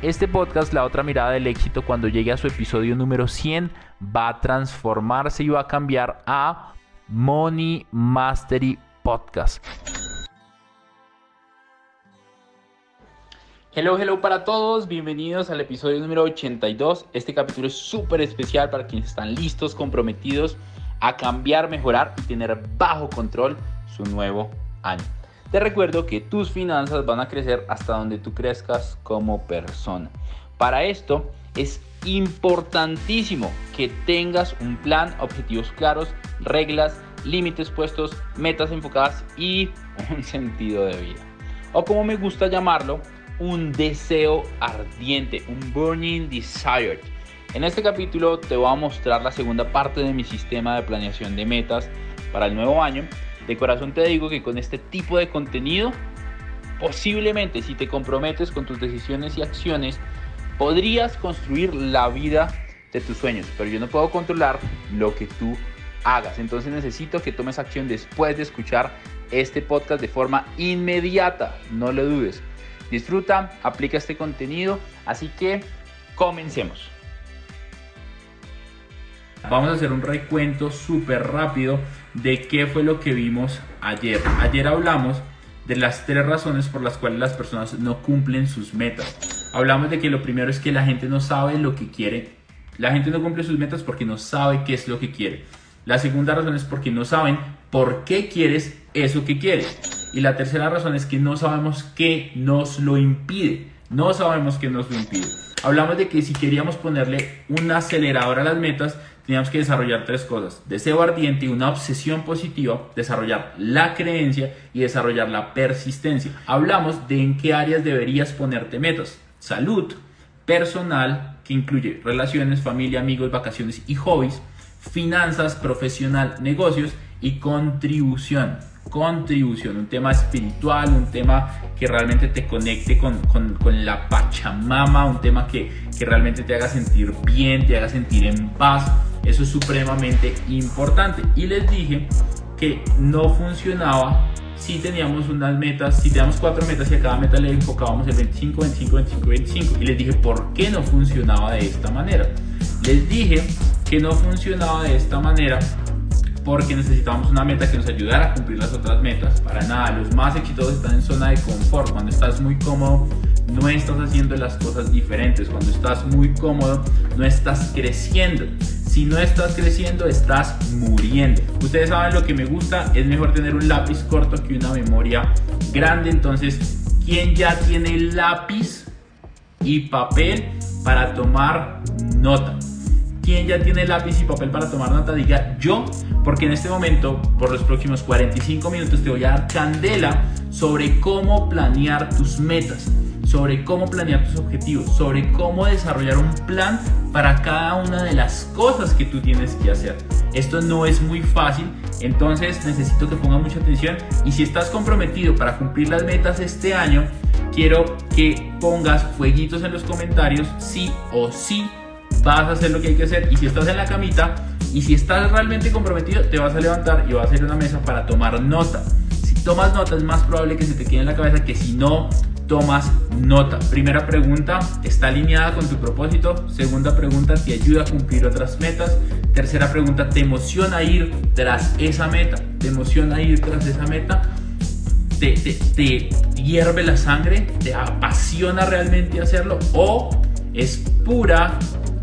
Este podcast, La otra mirada del éxito, cuando llegue a su episodio número 100, va a transformarse y va a cambiar a Money Mastery Podcast. Hello, hello para todos, bienvenidos al episodio número 82. Este capítulo es súper especial para quienes están listos, comprometidos a cambiar, mejorar y tener bajo control su nuevo año. Te recuerdo que tus finanzas van a crecer hasta donde tú crezcas como persona. Para esto es importantísimo que tengas un plan, objetivos claros, reglas, límites puestos, metas enfocadas y un sentido de vida. O como me gusta llamarlo, un deseo ardiente, un burning desire. En este capítulo te voy a mostrar la segunda parte de mi sistema de planeación de metas para el nuevo año de corazón te digo que con este tipo de contenido, posiblemente si te comprometes con tus decisiones y acciones, podrías construir la vida de tus sueños, pero yo no puedo controlar lo que tú hagas. Entonces necesito que tomes acción después de escuchar este podcast de forma inmediata, no lo dudes. Disfruta, aplica este contenido, así que comencemos. Vamos a hacer un recuento súper rápido de qué fue lo que vimos ayer. Ayer hablamos de las tres razones por las cuales las personas no cumplen sus metas. Hablamos de que lo primero es que la gente no sabe lo que quiere. La gente no cumple sus metas porque no sabe qué es lo que quiere. La segunda razón es porque no saben por qué quieres eso que quieres. Y la tercera razón es que no sabemos qué nos lo impide. No sabemos qué nos lo impide. Hablamos de que si queríamos ponerle un acelerador a las metas, teníamos que desarrollar tres cosas. Deseo ardiente y una obsesión positiva, desarrollar la creencia y desarrollar la persistencia. Hablamos de en qué áreas deberías ponerte metas. Salud, personal, que incluye relaciones, familia, amigos, vacaciones y hobbies. Finanzas, profesional, negocios y contribución contribución, un tema espiritual, un tema que realmente te conecte con, con, con la Pachamama, un tema que, que, realmente te haga sentir bien, te haga sentir en paz. Eso es supremamente importante. Y les dije que no funcionaba si teníamos unas metas, si teníamos cuatro metas y a cada meta le enfocábamos el 25, 25, 25, 25. Y les dije por qué no funcionaba de esta manera. Les dije que no funcionaba de esta manera porque necesitábamos una meta que nos ayudara a cumplir las otras metas. Para nada, los más exitosos están en zona de confort. Cuando estás muy cómodo, no estás haciendo las cosas diferentes. Cuando estás muy cómodo, no estás creciendo. Si no estás creciendo, estás muriendo. Ustedes saben lo que me gusta, es mejor tener un lápiz corto que una memoria grande. Entonces, ¿quién ya tiene lápiz y papel para tomar nota? ¿Quién ya tiene lápiz y papel para tomar nota? Diga yo porque en este momento, por los próximos 45 minutos, te voy a dar candela sobre cómo planear tus metas, sobre cómo planear tus objetivos, sobre cómo desarrollar un plan para cada una de las cosas que tú tienes que hacer. Esto no es muy fácil, entonces necesito que pongas mucha atención y si estás comprometido para cumplir las metas este año, quiero que pongas fueguitos en los comentarios, sí o sí vas a hacer lo que hay que hacer y si estás en la camita, y si estás realmente comprometido, te vas a levantar y vas a hacer una mesa para tomar nota. Si tomas nota, es más probable que se te quede en la cabeza que si no tomas nota. Primera pregunta, ¿está alineada con tu propósito? Segunda pregunta, ¿te ayuda a cumplir otras metas? Tercera pregunta, ¿te emociona ir tras esa meta? ¿Te emociona ir tras esa meta? ¿Te, te, te hierve la sangre? ¿Te apasiona realmente hacerlo? ¿O es pura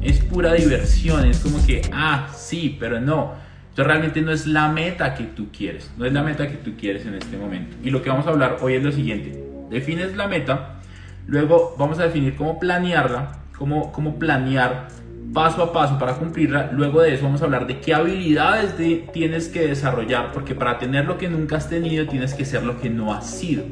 es pura diversión, es como que, ah, sí, pero no. Esto realmente no es la meta que tú quieres, no es la meta que tú quieres en este momento. Y lo que vamos a hablar hoy es lo siguiente, defines la meta, luego vamos a definir cómo planearla, cómo, cómo planear paso a paso para cumplirla. Luego de eso vamos a hablar de qué habilidades tienes que desarrollar, porque para tener lo que nunca has tenido tienes que ser lo que no has sido.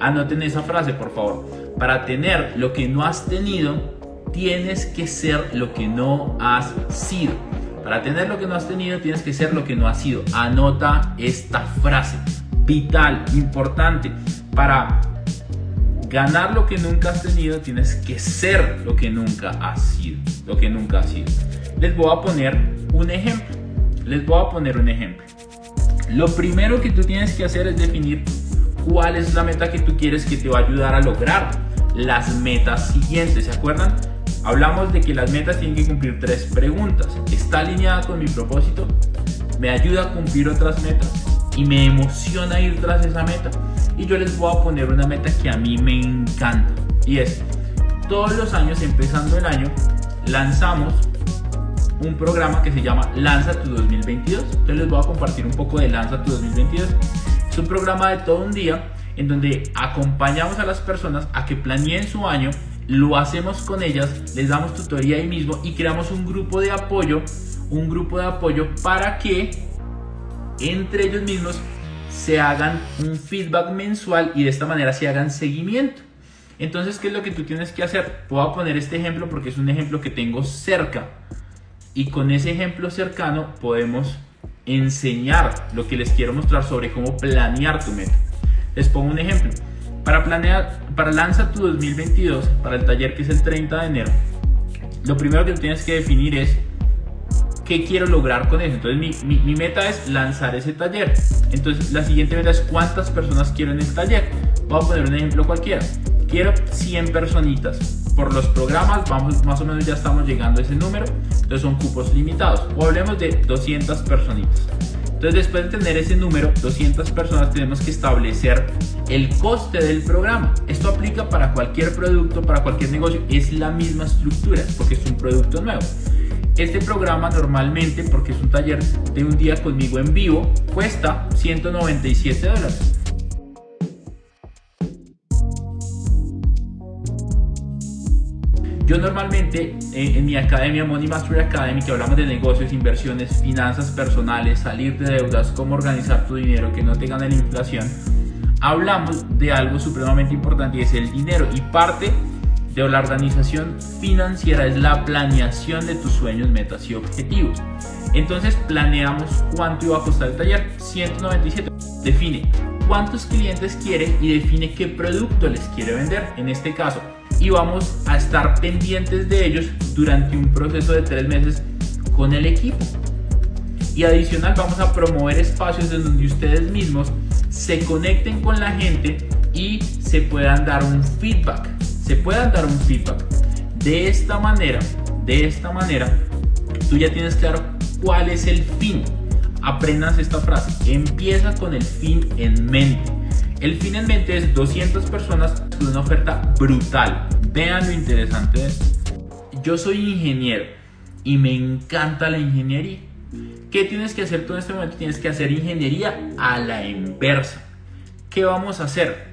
Anoten esa frase, por favor. Para tener lo que no has tenido, tienes que ser lo que no has sido. Para tener lo que no has tenido, tienes que ser lo que no has sido. Anota esta frase. Vital, importante. Para ganar lo que nunca has tenido, tienes que ser lo que nunca has sido. Lo que nunca has sido. Les voy a poner un ejemplo. Les voy a poner un ejemplo. Lo primero que tú tienes que hacer es definir cuál es la meta que tú quieres que te va a ayudar a lograr las metas siguientes. ¿Se acuerdan? Hablamos de que las metas tienen que cumplir tres preguntas. ¿Está alineada con mi propósito? ¿Me ayuda a cumplir otras metas? ¿Y me emociona ir tras esa meta? Y yo les voy a poner una meta que a mí me encanta. Y es, todos los años, empezando el año, lanzamos un programa que se llama Lanza tu 2022. Entonces les voy a compartir un poco de Lanza tu 2022. Es un programa de todo un día en donde acompañamos a las personas a que planeen su año, lo hacemos con ellas, les damos tutoría ahí mismo y creamos un grupo de apoyo, un grupo de apoyo para que entre ellos mismos se hagan un feedback mensual y de esta manera se hagan seguimiento. Entonces, ¿qué es lo que tú tienes que hacer? Puedo poner este ejemplo porque es un ejemplo que tengo cerca. Y con ese ejemplo cercano podemos enseñar lo que les quiero mostrar sobre cómo planear tu meta. Les pongo un ejemplo. Para planear, para Lanza tu 2022, para el taller que es el 30 de enero, lo primero que tienes que definir es qué quiero lograr con eso. Entonces mi, mi, meta es lanzar ese taller. Entonces la siguiente meta es cuántas personas quiero en el taller. Voy a poner un ejemplo cualquiera. Quiero 100 personitas. Por los programas, vamos, más o menos ya estamos llegando a ese número. Entonces son cupos limitados. O hablemos de 200 personitas. Entonces después de tener ese número, 200 personas, tenemos que establecer el coste del programa. Esto aplica para cualquier producto, para cualquier negocio. Es la misma estructura porque es un producto nuevo. Este programa normalmente, porque es un taller de un día conmigo en vivo, cuesta 197 dólares. Yo normalmente eh, en mi academia, Money Mastery Academy, que hablamos de negocios, inversiones, finanzas personales, salir de deudas, cómo organizar tu dinero, que no te gane la inflación, hablamos de algo supremamente importante y es el dinero. Y parte de la organización financiera es la planeación de tus sueños, metas y objetivos. Entonces planeamos cuánto iba a costar el taller, 197. Define cuántos clientes quiere y define qué producto les quiere vender. En este caso, y vamos a estar pendientes de ellos durante un proceso de tres meses con el equipo. Y adicional vamos a promover espacios en donde ustedes mismos se conecten con la gente y se puedan dar un feedback. Se puedan dar un feedback. De esta manera, de esta manera, tú ya tienes claro cuál es el fin. Aprendas esta frase. Empieza con el fin en mente. El fin en mente es 200 personas con una oferta brutal. Vean lo interesante. Yo soy ingeniero y me encanta la ingeniería. ¿Qué tienes que hacer tú en este momento? Tienes que hacer ingeniería a la inversa. ¿Qué vamos a hacer?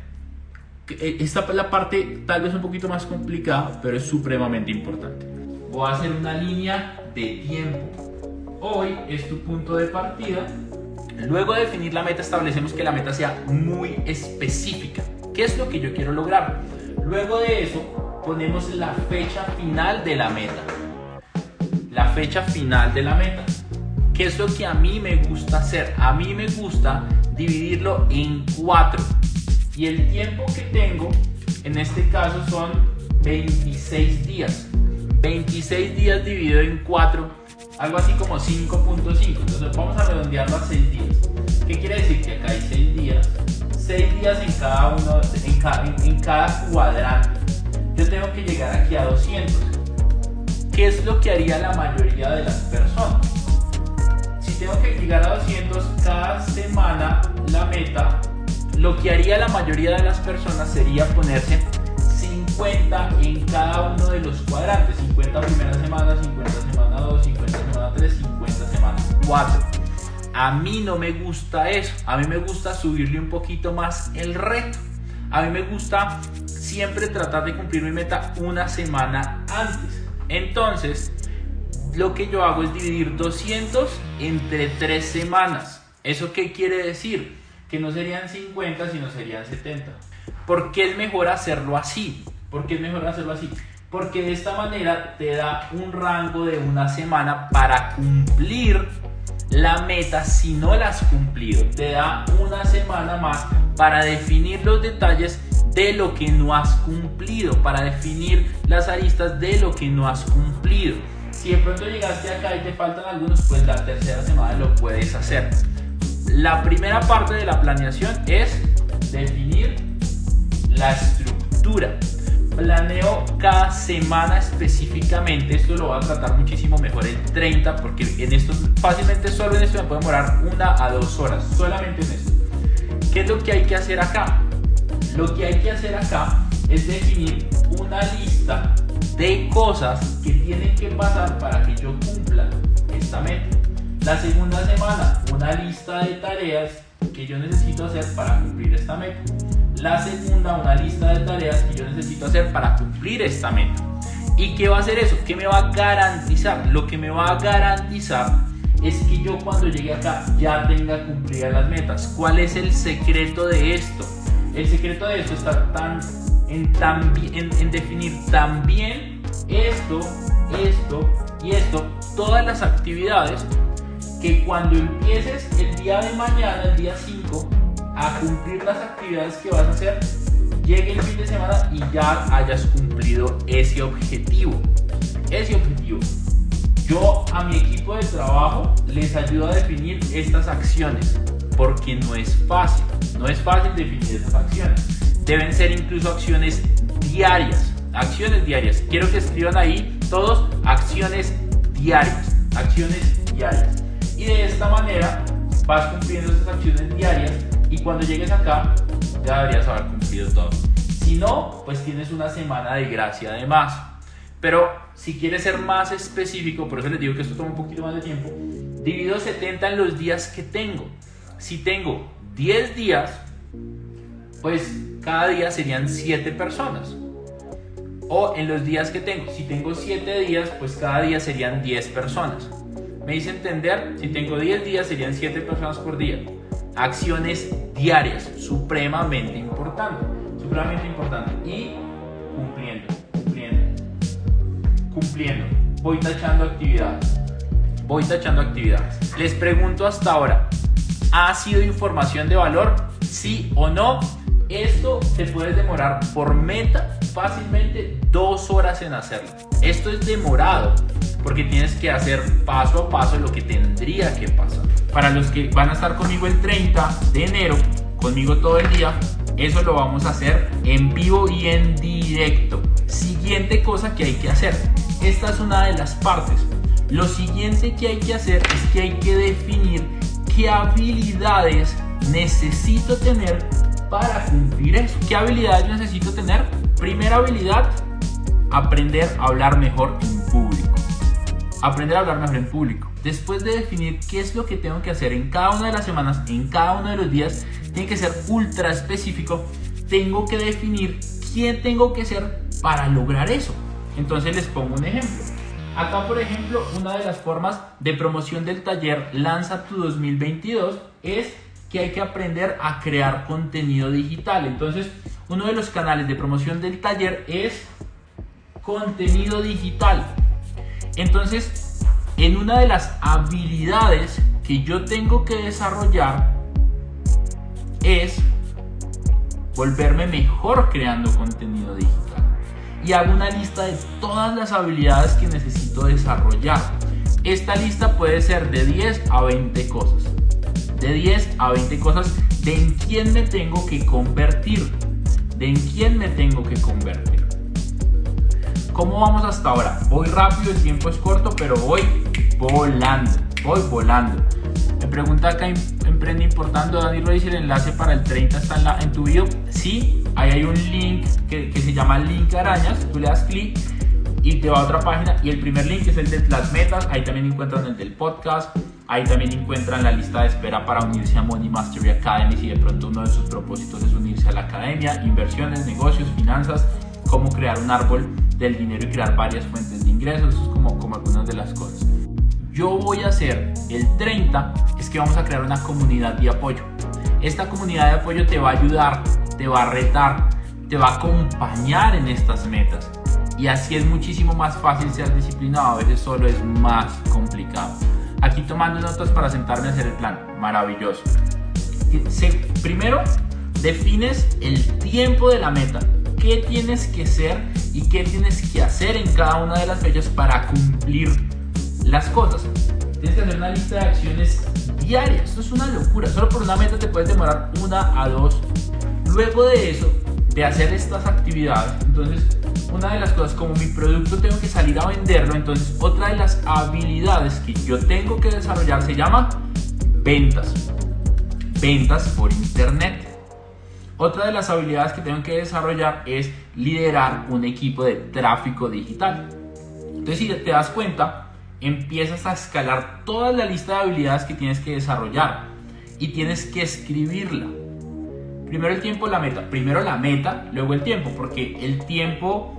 Eh, esta es la parte tal vez un poquito más complicada, pero es supremamente importante. Voy a hacer una línea de tiempo. Hoy es tu punto de partida Luego de definir la meta, establecemos que la meta sea muy específica. ¿Qué es lo que yo quiero lograr? Luego de eso, ponemos la fecha final de la meta. La fecha final de la meta. ¿Qué es lo que a mí me gusta hacer? A mí me gusta dividirlo en cuatro. Y el tiempo que tengo, en este caso, son 26 días. 26 días dividido en cuatro algo así como 5.5. Entonces vamos a redondearlo a 6 días. ¿Qué quiere decir? Que acá hay 6 días. 6 días en cada uno, en cada, en, cada cuadrante. Yo tengo que llegar aquí a 200. ¿Qué es lo que haría la mayoría de las personas? Si tengo que llegar a 200 cada semana, la meta, lo que haría la mayoría de las personas sería ponerse 50 en cada uno de los cuadrantes. 50 primera semana, 50 semana 2, 50 semana 3, 50 semana 4. A mí no me gusta eso. A mí me gusta subirle un poquito más el reto. A mí me gusta siempre tratar de cumplir mi meta una semana antes. Entonces, lo que yo hago es dividir 200 entre 3 semanas. ¿Eso qué quiere decir? Que no serían 50, sino serían 70. ¿Por qué es mejor hacerlo así? ¿Por qué es mejor hacerlo así? Porque de esta manera te da un rango de una semana para cumplir la meta si no la has cumplido. Te da una semana más para definir los detalles de lo que no has cumplido, para definir las aristas de lo que no has cumplido. Si de pronto llegaste acá y te faltan algunos, pues la tercera semana lo puedes hacer. La primera parte de la planeación es definir la estructura. Planeo cada semana específicamente, esto lo va a tratar muchísimo mejor el 30 porque en esto fácilmente solo en esto me puede demorar una a dos horas, solamente en esto. ¿Qué es lo que hay que hacer acá? Lo que hay que hacer acá es definir una lista de cosas que tienen que pasar para que yo cumpla esta meta. La segunda semana, una lista de tareas que yo necesito hacer para cumplir esta meta. La segunda, una lista de tareas que yo necesito hacer para cumplir esta meta. ¿Y qué va a hacer eso? ¿Qué me va a garantizar? Lo que me va a garantizar es que yo cuando llegue acá ya tenga cumplidas las metas. ¿Cuál es el secreto de esto? El secreto de esto está tan en, tan, en, en definir también esto, esto y esto, todas las actividades que cuando empieces el día de mañana, el día 5, a cumplir las actividades que vas a hacer, llegue el fin de semana y ya hayas cumplido ese objetivo. Ese objetivo. Yo a mi equipo de trabajo les ayudo a definir estas acciones porque no es fácil, no es fácil definir esas acciones. Deben ser incluso acciones diarias, acciones diarias. Quiero que escriban ahí todos acciones diarias, acciones diarias. Y de esta manera vas cumpliendo esas acciones diarias y cuando llegues acá ya deberías haber cumplido todo. Si no, pues tienes una semana de gracia además. Pero si quieres ser más específico, por eso les digo que esto toma un poquito más de tiempo, divido 70 en los días que tengo. Si tengo 10 días, pues cada día serían 7 personas. O en los días que tengo, si tengo 7 días, pues cada día serían 10 personas. Me hice entender, si tengo 10 días serían 7 personas por día. Acciones diarias, supremamente importante, supremamente importante. Y cumpliendo, cumpliendo, cumpliendo. Voy tachando actividades. Voy tachando actividades. Les pregunto hasta ahora, ¿ha sido información de valor? ¿Sí o no? Esto te puede demorar por meta fácilmente dos horas en hacerlo. Esto es demorado porque tienes que hacer paso a paso lo que tendría que pasar. Para los que van a estar conmigo el 30 de enero, conmigo todo el día, eso lo vamos a hacer en vivo y en directo. Siguiente cosa que hay que hacer. Esta es una de las partes. Lo siguiente que hay que hacer es que hay que definir qué habilidades necesito tener para cumplir eso. ¿Qué habilidades necesito tener? Primera habilidad, aprender a hablar mejor en público. Aprender a hablar mejor en público. Después de definir qué es lo que tengo que hacer en cada una de las semanas, en cada uno de los días, tiene que ser ultra específico. Tengo que definir quién tengo que ser para lograr eso. Entonces les pongo un ejemplo. Acá, por ejemplo, una de las formas de promoción del taller Lanza tu 2022 es que hay que aprender a crear contenido digital. Entonces, uno de los canales de promoción del taller es contenido digital. Entonces, en una de las habilidades que yo tengo que desarrollar es volverme mejor creando contenido digital. Y hago una lista de todas las habilidades que necesito desarrollar. Esta lista puede ser de 10 a 20 cosas. De 10 a 20 cosas de en quién me tengo que convertir. De en quién me tengo que convertir. ¿Cómo vamos hasta ahora? Voy rápido, el tiempo es corto, pero voy volando. Voy volando. Me pregunta acá Emprende Importando, Dani Ruiz, el enlace para el 30 está en, la, tu video. Sí, ahí hay un link que, se llama link arañas, tú le das clic y te va a otra página y el primer link es el de las metas, ahí también encuentran el del podcast, ahí también encuentran la lista de espera para unirse a Money Mastery Academy si de pronto uno de sus propósitos es unirse a la academia, inversiones, negocios, finanzas, cómo crear un árbol del dinero y crear varias fuentes de ingresos, eso es como, como algunas de las cosas. Yo voy a hacer el 30, es que vamos a crear una comunidad de apoyo. Esta comunidad de apoyo te va a ayudar, te va a retar, te va a acompañar en estas metas y así es muchísimo más fácil ser disciplinado, a veces solo es más complicado. Aquí tomando notas para sentarme a hacer el plan, maravilloso. Primero, defines el tiempo de la meta, qué tienes que ser y qué tienes que hacer en cada una de las fechas para cumplir las cosas. Tienes que hacer una lista de acciones diarias, esto es una locura, solo por una meta te puedes demorar una a dos. Luego de eso, de hacer estas actividades, entonces una de las cosas, como mi producto tengo que salir a venderlo, entonces otra de las habilidades que yo tengo que desarrollar se llama ventas. Ventas por internet. Otra de las habilidades que tengo que desarrollar es liderar un equipo de tráfico digital. Entonces si te das cuenta, empiezas a escalar toda la lista de habilidades que tienes que desarrollar y tienes que escribirla. Primero el tiempo, la meta. Primero la meta, luego el tiempo, porque el tiempo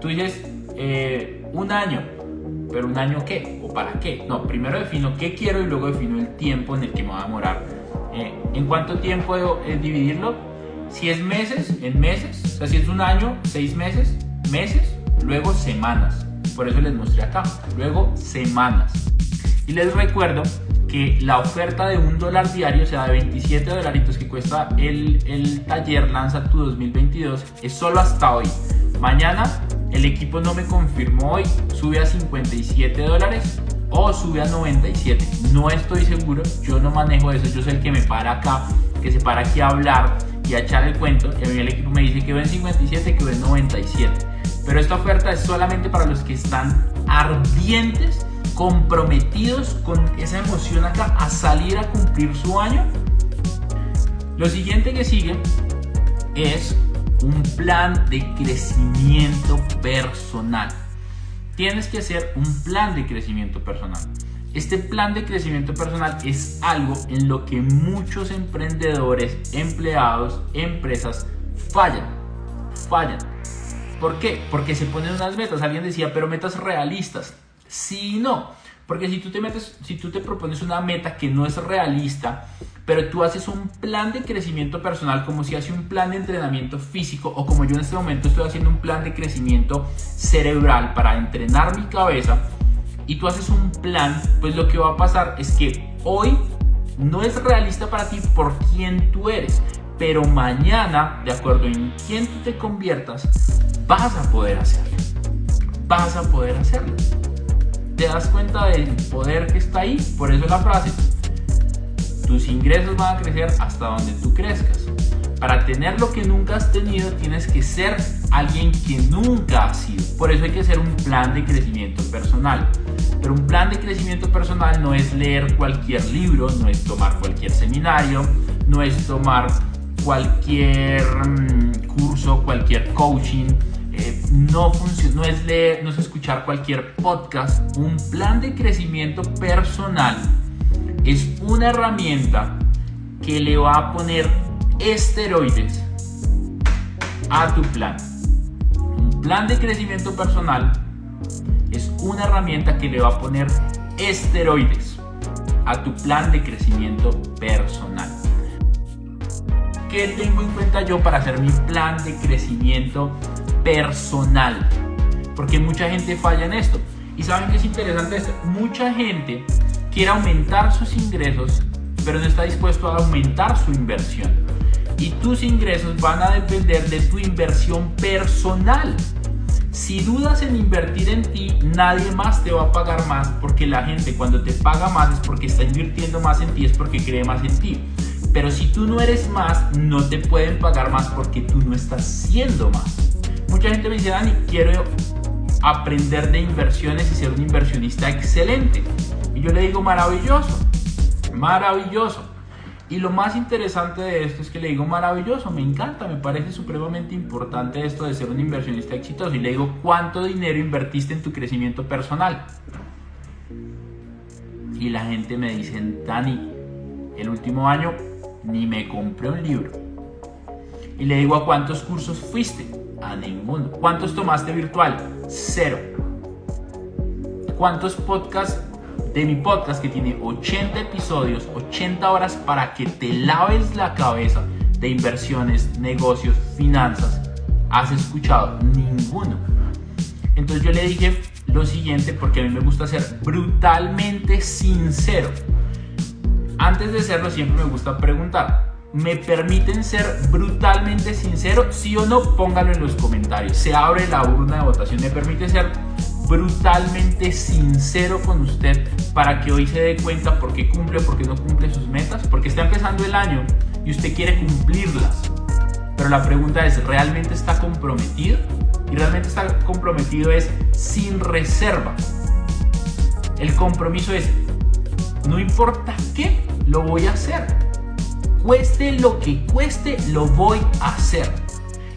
Tú dices eh, un año, pero un año qué o para qué. No, primero defino qué quiero y luego defino el tiempo en el que me va a demorar. Eh, ¿En cuánto tiempo debo dividirlo? Si es meses, en meses. O sea, si es un año, seis meses, meses, luego semanas. Por eso les mostré acá. Luego semanas. Y les recuerdo que la oferta de un dólar diario, o sea, de 27 dolaritos que cuesta el, el taller Lanza tu 2022, es solo hasta hoy. Mañana el equipo no me confirmó hoy, sube a 57 dólares o sube a 97. No estoy seguro, yo no manejo eso, yo soy el que me para acá, que se para aquí a hablar y a echar el cuento. Y a mí el equipo me dice que va en 57, que va en 97. Pero esta oferta es solamente para los que están ardientes, comprometidos con esa emoción acá a salir a cumplir su año. Lo siguiente que sigue es un plan de crecimiento personal. Tienes que hacer un plan de crecimiento personal. Este plan de crecimiento personal es algo en lo que muchos emprendedores, empleados, empresas fallan. Fallan. ¿Por qué? Porque se ponen unas metas. Alguien decía, pero metas realistas. Sí y no. Porque si tú te metes, si tú te propones una meta que no es realista, pero tú haces un plan de crecimiento personal como si hace un plan de entrenamiento físico o como yo en este momento estoy haciendo un plan de crecimiento cerebral para entrenar mi cabeza y tú haces un plan, pues lo que va a pasar es que hoy no es realista para ti por quién tú eres, pero mañana, de acuerdo en quién tú te conviertas, vas a poder hacerlo. Vas a poder hacerlo te das cuenta del poder que está ahí. Por eso la frase, tus ingresos van a crecer hasta donde tú crezcas. Para tener lo que nunca has tenido tienes que ser alguien que nunca has sido. Por eso hay que hacer un plan de crecimiento personal. Pero un plan de crecimiento personal no es leer cualquier libro, no es tomar cualquier seminario, no es tomar cualquier mm, curso, cualquier coaching, eh, no, no es leer, no es escuchar cualquier podcast. Un plan de crecimiento personal es una herramienta que le va a poner esteroides a tu plan. Un plan de crecimiento personal es una herramienta que le va a poner esteroides a tu plan de crecimiento personal. ¿Qué tengo en cuenta yo para hacer mi plan de crecimiento personal. Porque mucha gente falla en esto. Y saben que es interesante esto. Mucha gente quiere aumentar sus ingresos, pero no está dispuesto a aumentar su inversión. Y tus ingresos van a depender de tu inversión personal. Si dudas en invertir en ti, nadie más te va a pagar más porque la gente cuando te paga más es porque está invirtiendo más en ti, es porque cree más en ti. Pero si tú no eres más, no te pueden pagar más porque tú no estás siendo más. Mucha gente me dice, Dani, quiero aprender de inversiones y ser un inversionista excelente. Y yo le digo, maravilloso, maravilloso. Y lo más interesante de esto es que le digo, maravilloso, me encanta, me parece supremamente importante esto de ser un inversionista exitoso. Y le digo, ¿cuánto dinero invertiste en tu crecimiento personal? Y la gente me dice, Dani, el último año ni me compré un libro. Y le digo, ¿a cuántos cursos fuiste? A ninguno. ¿Cuántos tomaste virtual? Cero. ¿Cuántos podcasts de mi podcast que tiene 80 episodios, 80 horas para que te laves la cabeza de inversiones, negocios, finanzas, has escuchado? Ninguno. Entonces yo le dije lo siguiente porque a mí me gusta ser brutalmente sincero. Antes de serlo siempre me gusta preguntar, ¿me permiten ser brutalmente sincero? Sí o no, pónganlo en los comentarios. Se abre la urna de votación. ¿Me permite ser brutalmente sincero con usted para que hoy se dé cuenta por qué cumple o por qué no cumple sus metas? Porque está empezando el año y usted quiere cumplirlas. Pero la pregunta es, ¿realmente está comprometido? Y realmente está comprometido es sin reserva. El compromiso es, no importa qué, lo voy a hacer. Cueste lo que cueste, lo voy a hacer.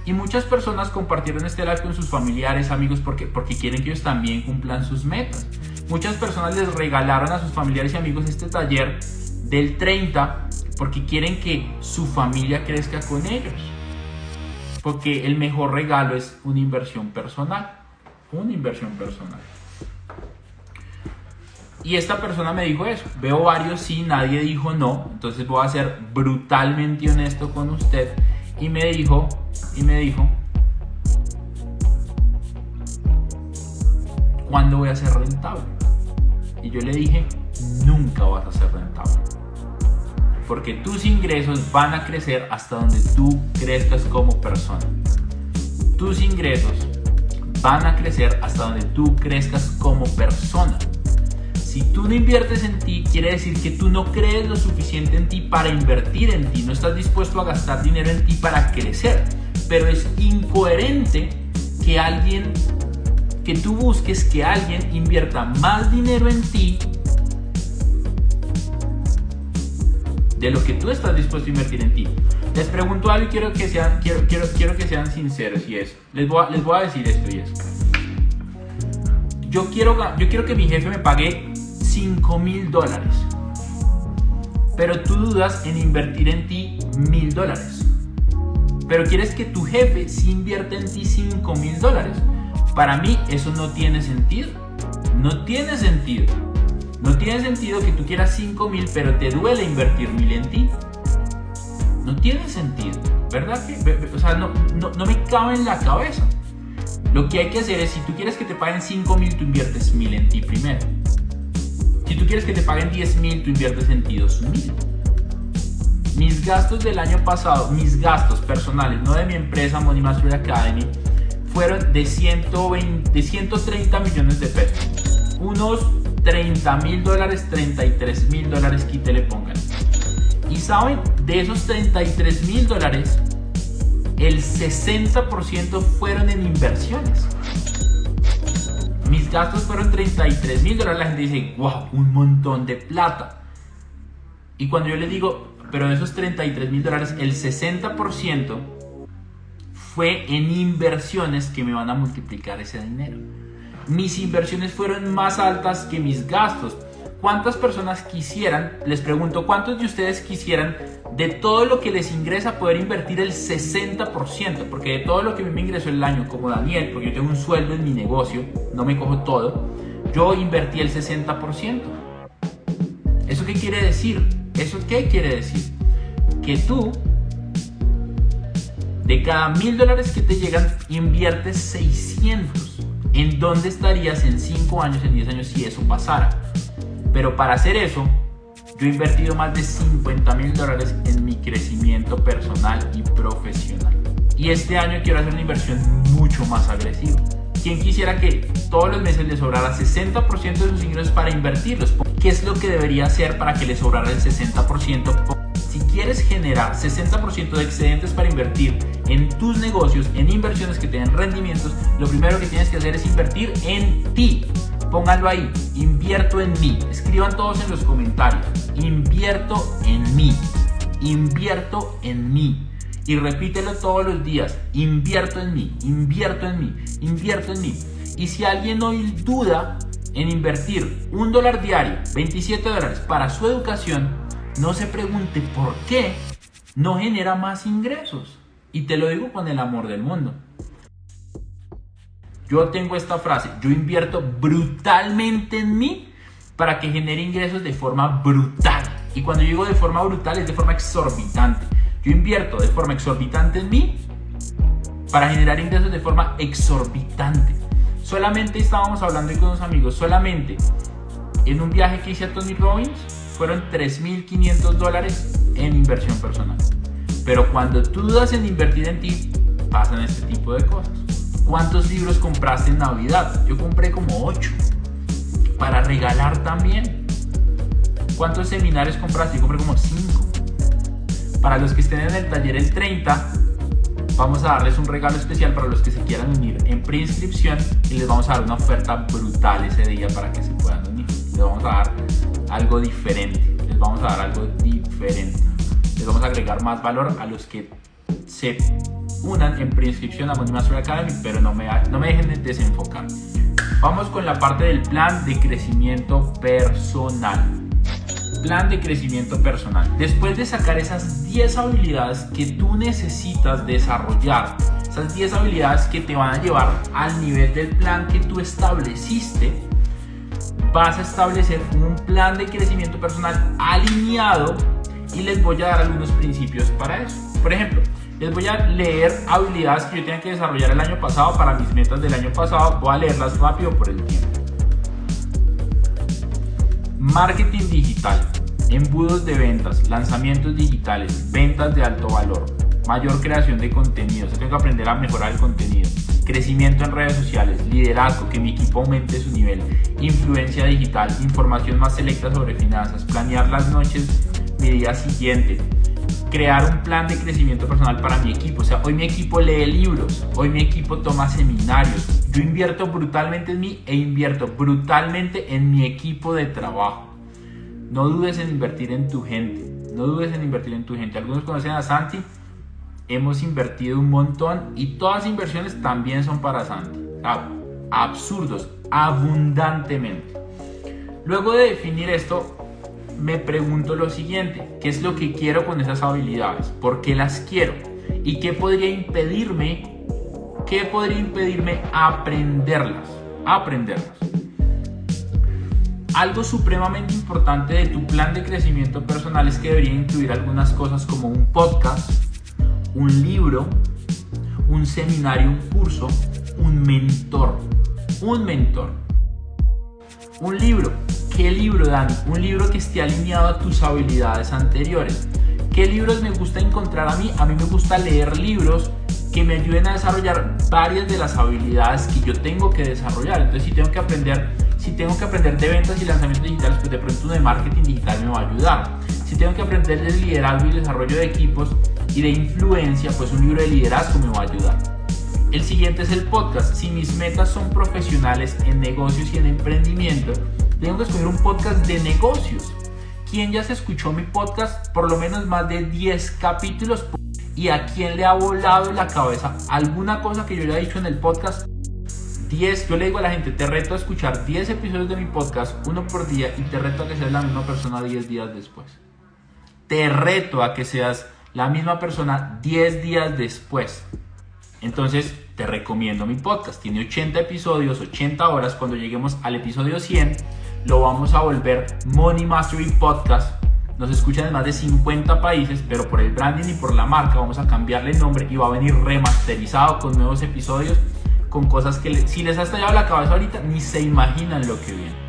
Y muchas personas compartieron este live con sus familiares, amigos, porque, porque quieren que ellos también cumplan sus metas. Muchas personas les regalaron a sus familiares y amigos este taller del 30 porque quieren que su familia crezca con ellos. Porque el mejor regalo es una inversión personal. Una inversión personal. Y esta persona me dijo eso. Veo varios sí, nadie dijo no. Entonces voy a ser brutalmente honesto con usted y me dijo, y me dijo, ¿cuándo voy a ser rentable? Y yo le dije, nunca vas a ser rentable. Porque tus ingresos van a crecer hasta donde tú crezcas como persona. Tus ingresos van a crecer hasta donde tú crezcas como persona. Si tú no inviertes en ti, quiere decir que tú no crees lo suficiente en ti para invertir en ti, no estás dispuesto a gastar dinero en ti para crecer. Pero es incoherente que alguien, que tú busques que alguien invierta más dinero en ti de lo que tú estás dispuesto a invertir en ti. Les pregunto algo y quiero que sean, quiero, quiero, quiero que sean sinceros y es, les voy, a, les voy a decir esto y es. Yo quiero, yo quiero que mi jefe me pague 5 mil dólares. Pero tú dudas en invertir en ti mil dólares. Pero quieres que tu jefe sí invierta en ti 5 mil dólares. Para mí eso no tiene sentido. No tiene sentido. No tiene sentido que tú quieras 5 mil pero te duele invertir mil en ti. No tiene sentido. ¿Verdad? o sea, no, no, no me cabe en la cabeza. Lo que hay que hacer es, si tú quieres que te paguen 5 mil, tú inviertes mil en ti primero. Si tú quieres que te paguen 10 mil, tú inviertes en ti 2 mil. Mis gastos del año pasado, mis gastos personales, no de mi empresa Money Mastery Academy, fueron de, 120, de 130 millones de pesos. Unos 30 mil dólares, 33 mil dólares, quite le pongan. Y saben, de esos 33 mil dólares, el 60% fueron en inversiones gastos fueron 33 mil dólares, la gente dice, wow, un montón de plata. Y cuando yo le digo, pero de esos 33 mil dólares, el 60% fue en inversiones que me van a multiplicar ese dinero. Mis inversiones fueron más altas que mis gastos. ¿Cuántas personas quisieran, les pregunto, cuántos de ustedes quisieran de todo lo que les ingresa poder invertir el 60%? Porque de todo lo que me ingresó el año, como Daniel, porque yo tengo un sueldo en mi negocio, no me cojo todo, yo invertí el 60%. ¿Eso qué quiere decir? ¿Eso qué quiere decir? Que tú, de cada mil dólares que te llegan, inviertes 600. ¿En dónde estarías en 5 años, en 10 años si eso pasara? Pero para hacer eso, yo he invertido más de 50 mil dólares en mi crecimiento personal y profesional. Y este año quiero hacer una inversión mucho más agresiva. ¿Quién quisiera que todos los meses le sobrara 60% de sus ingresos para invertirlos? ¿Qué es lo que debería hacer para que le sobrara el 60%? Si quieres generar 60% de excedentes para invertir en tus negocios, en inversiones que te den rendimientos, lo primero que tienes que hacer es invertir en ti. Pónganlo ahí, invierto en mí. Escriban todos en los comentarios, invierto en mí. invierto en mí. Y repítelo todos los días, invierto en mí, invierto en mí, invierto en mí. Y si alguien hoy duda en invertir un dólar diario, 27 dólares para su educación, no se pregunte por qué no genera más ingresos. Y te lo digo con el amor del mundo. Yo tengo esta frase, yo invierto brutalmente en mí para que genere ingresos de forma brutal. Y cuando digo de forma brutal es de forma exorbitante. Yo invierto de forma exorbitante en mí para generar ingresos de forma exorbitante. Solamente estábamos hablando con unos amigos, solamente en un viaje que hice a Tony Robbins fueron 3.500 dólares en inversión personal. Pero cuando tú dudas en invertir en ti, pasan este tipo de cosas. ¿Cuántos libros compraste en Navidad? Yo compré como 8. Para regalar también. ¿Cuántos seminarios compraste? Yo compré como 5. Para los que estén en el taller el 30, vamos a darles un regalo especial para los que se quieran unir en preinscripción y les vamos a dar una oferta brutal ese día para que se puedan unir. Les vamos a dar algo diferente. Les vamos a dar algo diferente. Les vamos a agregar más valor a los que se unan en preinscripción a Mastery Academy, pero no me, no me dejen de desenfocar. Vamos con la parte del plan de crecimiento personal. Plan de crecimiento personal. Después de sacar esas 10 habilidades que tú necesitas desarrollar, esas 10 habilidades que te van a llevar al nivel del plan que tú estableciste, vas a establecer un plan de crecimiento personal alineado y les voy a dar algunos principios para eso. Por ejemplo, les voy a leer habilidades que yo tenía que desarrollar el año pasado para mis metas del año pasado. Voy a leerlas rápido por el tiempo. Marketing digital, embudos de ventas, lanzamientos digitales, ventas de alto valor, mayor creación de contenido. Se tengo que aprender a mejorar el contenido. Crecimiento en redes sociales, liderazgo, que mi equipo aumente su nivel, influencia digital, información más selecta sobre finanzas, planear las noches, mi día siguiente, crear un plan de crecimiento personal para mi equipo. O sea, hoy mi equipo lee libros, hoy mi equipo toma seminarios. Yo invierto brutalmente en mí e invierto brutalmente en mi equipo de trabajo. No dudes en invertir en tu gente. No dudes en invertir en tu gente. Algunos conocen a Santi. Hemos invertido un montón y todas las inversiones también son para Santi. Absurdos, abundantemente. Luego de definir esto, me pregunto lo siguiente, ¿qué es lo que quiero con esas habilidades? ¿Por qué las quiero? ¿Y qué podría impedirme? ¿Qué podría impedirme aprenderlas? Aprenderlas. Algo supremamente importante de tu plan de crecimiento personal es que debería incluir algunas cosas como un podcast, un libro, un seminario, un curso, un mentor. Un mentor. Un libro ¿Qué libro, Dani? Un libro que esté alineado a tus habilidades anteriores. ¿Qué libros me gusta encontrar a mí? A mí me gusta leer libros que me ayuden a desarrollar varias de las habilidades que yo tengo que desarrollar. Entonces, si tengo que aprender, si tengo que aprender de ventas y lanzamientos digitales, pues de pronto de marketing digital me va a ayudar. Si tengo que aprender de liderazgo y desarrollo de equipos y de influencia, pues un libro de liderazgo me va a ayudar. El siguiente es el podcast. Si mis metas son profesionales en negocios y en emprendimiento, tengo que escoger un podcast de negocios. ¿Quién ya se escuchó mi podcast? Por lo menos más de 10 capítulos. ¿Y a quién le ha volado la cabeza alguna cosa que yo le he dicho en el podcast? 10, yo le digo a la gente, te reto a escuchar 10 episodios de mi podcast, uno por día, y te reto a que seas la misma persona 10 días después. Te reto a que seas la misma persona 10 días después. Entonces, te recomiendo mi podcast. Tiene 80 episodios, 80 horas. Cuando lleguemos al episodio 100, lo vamos a volver Money Mastery Podcast. Nos escuchan en más de 50 países, pero por el branding y por la marca vamos a cambiarle el nombre y va a venir remasterizado con nuevos episodios, con cosas que si les ha estallado la cabeza ahorita, ni se imaginan lo que viene.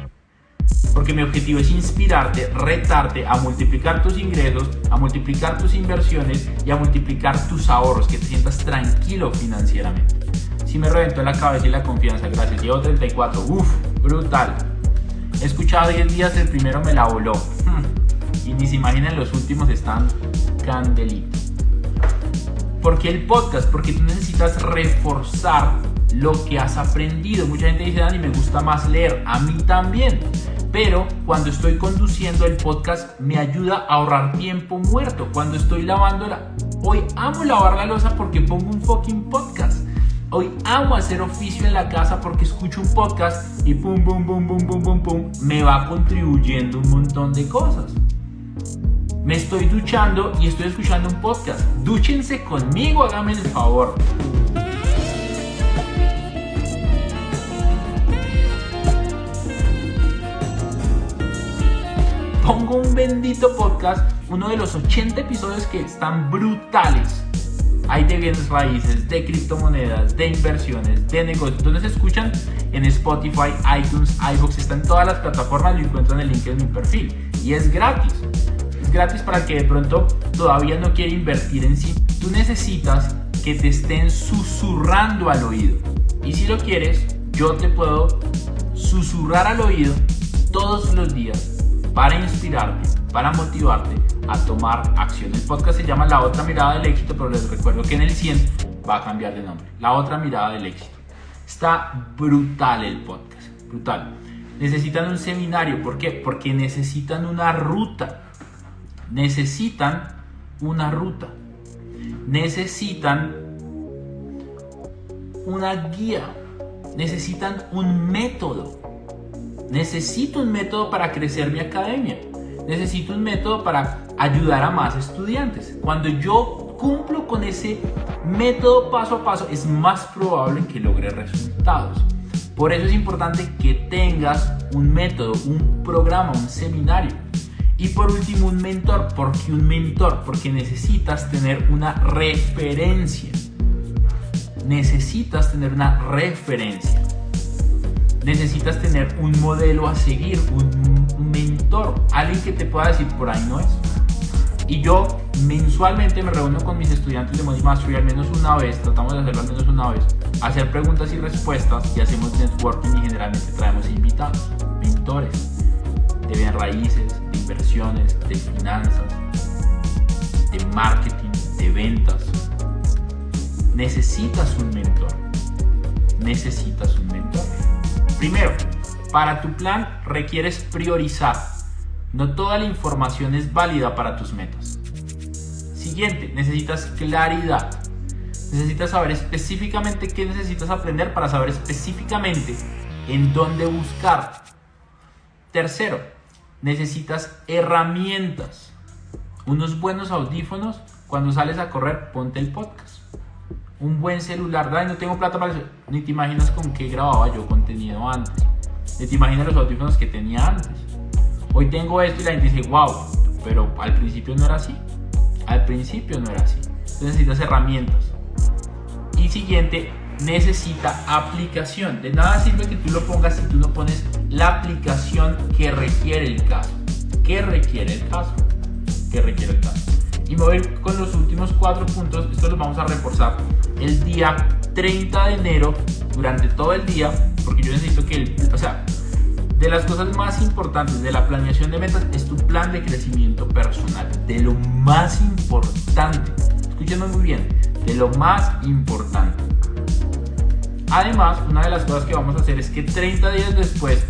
Porque mi objetivo es inspirarte, retarte a multiplicar tus ingresos, a multiplicar tus inversiones y a multiplicar tus ahorros, que te sientas tranquilo financieramente. Si me reventó la cabeza y la confianza, gracias. Llevo 34, uff, brutal. He escuchado 10 días, el primero me la voló. Hmm. Y ni se imaginan, los últimos están candelitos. ¿Por qué el podcast? Porque tú necesitas reforzar lo que has aprendido. Mucha gente dice, Dani, me gusta más leer. A mí también. Pero cuando estoy conduciendo el podcast me ayuda a ahorrar tiempo muerto. Cuando estoy lavando la... Hoy amo lavar la losa porque pongo un fucking podcast. Hoy amo hacer oficio en la casa porque escucho un podcast y pum, pum, pum, pum, pum, pum, pum, me va contribuyendo un montón de cosas. Me estoy duchando y estoy escuchando un podcast. Dúchense conmigo, háganme el favor. Pongo un bendito podcast, uno de los 80 episodios que están brutales hay de bienes raíces, de criptomonedas, de inversiones, de negocios. ¿Dónde se escuchan? En Spotify, iTunes, iBox, está en todas las plataformas, lo encuentran en el link en mi perfil. Y es gratis. Es gratis para que de pronto todavía no quiere invertir en sí. Tú necesitas que te estén susurrando al oído. Y si lo quieres, yo te puedo susurrar al oído todos los días para inspirarte, para motivarte a tomar acción. El podcast se llama La otra mirada del éxito, pero les recuerdo que en el 100 va a cambiar de nombre. La otra mirada del éxito. Está brutal el podcast, brutal. Necesitan un seminario, ¿por qué? Porque necesitan una ruta. Necesitan una ruta. Necesitan una guía. Necesitan un método. Necesito un método para crecer mi academia. Necesito un método para ayudar a más estudiantes. Cuando yo cumplo con ese método paso a paso, es más probable que logre resultados. Por eso es importante que tengas un método, un programa, un seminario. Y por último, un mentor. ¿Por qué un mentor? Porque necesitas tener una referencia. Necesitas tener una referencia necesitas tener un modelo a seguir, un, alguien que te pueda decir por ahí no es. Y yo mensualmente me reúno con mis estudiantes de Money Mastery al menos una vez, tratamos de hacerlo al menos una vez, hacer preguntas y respuestas y hacemos networking y generalmente traemos invitados, mentores de bien raíces, de inversiones, de finanzas, de marketing, de ventas. Necesitas un mentor. Necesitas un mentor. Primero, para tu plan requieres priorizar. No toda la información es válida para tus metas. Siguiente, necesitas claridad. Necesitas saber específicamente qué necesitas aprender para saber específicamente en dónde buscar. Tercero, necesitas herramientas. Unos buenos audífonos. Cuando sales a correr, ponte el podcast un buen celular. Ay, no tengo plata para eso. Ni te imaginas con qué grababa yo contenido antes. Ni te imaginas los audífonos que tenía antes. Hoy tengo esto y la gente dice, wow, pero al principio no era así. Al principio no era así. Entonces necesitas herramientas. Y siguiente, necesita aplicación. De nada sirve que tú lo pongas si tú no pones la aplicación que requiere el caso. ¿Qué requiere el caso? ¿Qué requiere el caso? Y me voy con los últimos cuatro puntos. Estos los vamos a reforzar el día 30 de enero durante todo el día, porque yo necesito que, o sea, de las cosas más importantes de la planeación de metas es tu plan de crecimiento personal. De lo más importante, escúchenme muy bien, de lo más importante. Además, una de las cosas que vamos a hacer es que 30 días después,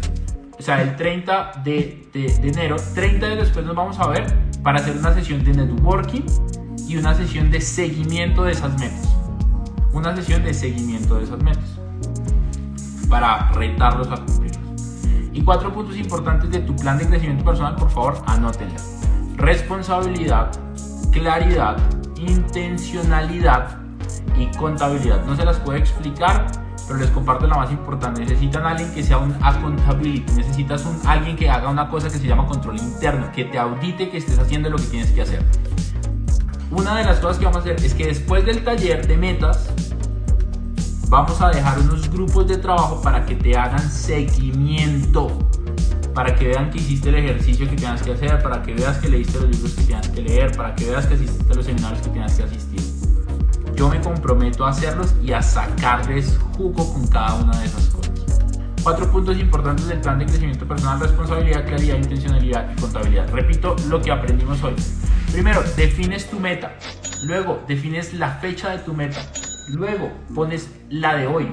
o sea, el 30 de, de, de enero, 30 días después nos vamos a ver para hacer una sesión de networking y una sesión de seguimiento de esas metas. Una sesión de seguimiento de esas metas para retarlos a cumplirlos. Y cuatro puntos importantes de tu plan de crecimiento personal, por favor, anótenla. Responsabilidad, claridad, intencionalidad y contabilidad. No se las puedo explicar, pero les comparto la más importante. Necesitan alguien que sea un accountability, necesitas un, alguien que haga una cosa que se llama control interno, que te audite que estés haciendo lo que tienes que hacer. Una de las cosas que vamos a hacer es que después del taller de metas, vamos a dejar unos grupos de trabajo para que te hagan seguimiento, para que vean que hiciste el ejercicio que tienes que hacer, para que veas que leíste los libros que tienes que leer, para que veas que asististe a los seminarios que tienes que asistir yo me comprometo a hacerlos y a sacarles jugo con cada una de esas cosas. Cuatro puntos importantes del plan de crecimiento personal, responsabilidad, claridad, intencionalidad y contabilidad. Repito lo que aprendimos hoy. Primero, defines tu meta. Luego, defines la fecha de tu meta. Luego, pones la de hoy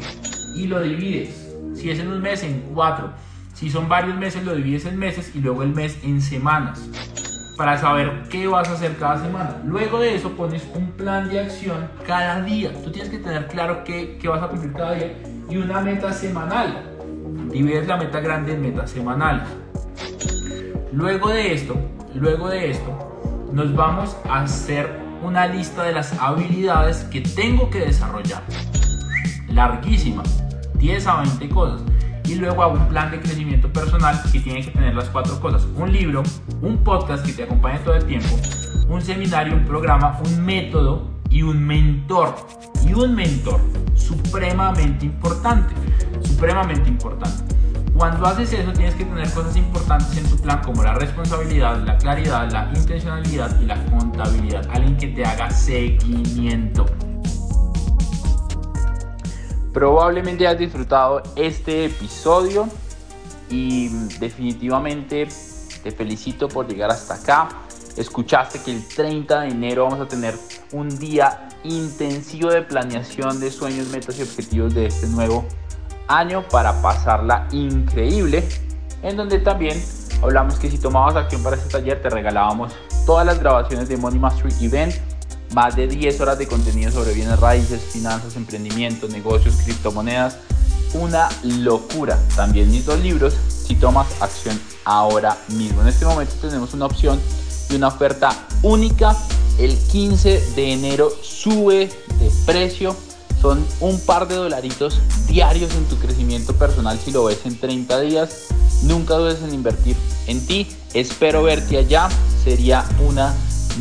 y lo divides. Si es en un mes, en cuatro. Si son varios meses, lo divides en meses y luego el mes en semanas para saber qué vas a hacer cada semana. Luego de eso pones un plan de acción cada día. Tú tienes que tener claro qué, qué vas a cumplir cada día y una meta semanal. Divides la meta grande en metas semanales. Luego de esto, luego de esto, nos vamos a hacer una lista de las habilidades que tengo que desarrollar. Larguísima, 10 a 20 cosas y luego hago un plan de crecimiento personal que tiene que tener las cuatro cosas. Un libro, un podcast que te acompañe todo el tiempo, un seminario, un programa, un método y un mentor. Y un mentor supremamente importante, supremamente importante. Cuando haces eso tienes que tener cosas importantes en tu plan como la responsabilidad, la claridad, la intencionalidad y la contabilidad. Alguien que te haga seguimiento. Probablemente has disfrutado este episodio y definitivamente te felicito por llegar hasta acá. Escuchaste que el 30 de enero vamos a tener un día intensivo de planeación de sueños, metas y objetivos de este nuevo año para pasarla increíble. En donde también hablamos que si tomabas acción para este taller te regalábamos todas las grabaciones de Money Mastery Event más de 10 horas de contenido sobre bienes raíces, finanzas, emprendimiento, negocios, criptomonedas. Una locura. También mis dos libros si tomas acción ahora mismo. En este momento tenemos una opción y una oferta única. El 15 de enero sube de precio. Son un par de dolaritos diarios en tu crecimiento personal si lo ves en 30 días. Nunca dudes en invertir en ti. Espero verte allá. Sería una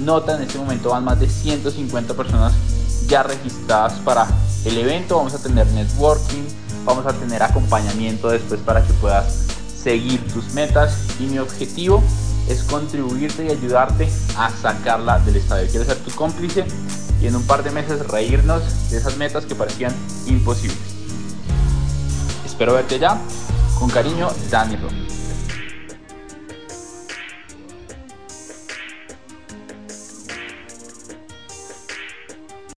nota. En este momento van más de 150 personas ya registradas para el evento. Vamos a tener networking, vamos a tener acompañamiento después para que puedas seguir tus metas. Y mi objetivo es contribuirte y ayudarte a sacarla del estadio. Quiero ser tu cómplice y en un par de meses reírnos de esas metas que parecían imposibles. Espero verte ya. Con cariño, Dani